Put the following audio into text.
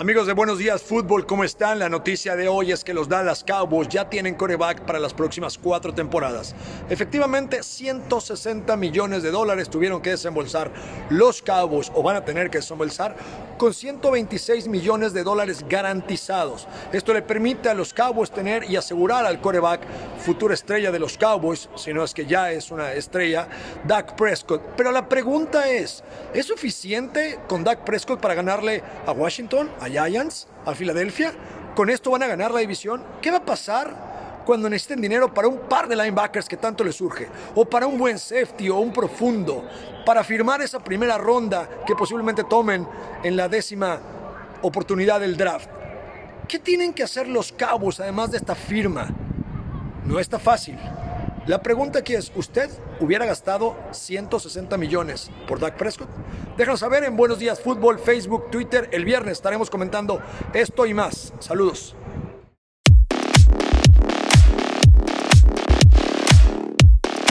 Amigos de Buenos Días Fútbol, ¿cómo están? La noticia de hoy es que los Dallas Cowboys ya tienen coreback para las próximas cuatro temporadas. Efectivamente, 160 millones de dólares tuvieron que desembolsar los Cowboys, o van a tener que desembolsar, con 126 millones de dólares garantizados. Esto le permite a los Cowboys tener y asegurar al coreback, futura estrella de los Cowboys, si no es que ya es una estrella, Dak Prescott. Pero la pregunta es, ¿es suficiente con Dak Prescott para ganarle a Washington, a Giants, a Filadelfia. Con esto van a ganar la división. ¿Qué va a pasar cuando necesiten dinero para un par de linebackers que tanto les surge? O para un buen safety o un profundo. Para firmar esa primera ronda que posiblemente tomen en la décima oportunidad del draft. ¿Qué tienen que hacer los Cowboys además de esta firma? No está fácil. La pregunta aquí es, ¿usted hubiera gastado 160 millones por Dak Prescott? Déjanos saber en Buenos Días Fútbol, Facebook, Twitter. El viernes estaremos comentando esto y más. Saludos.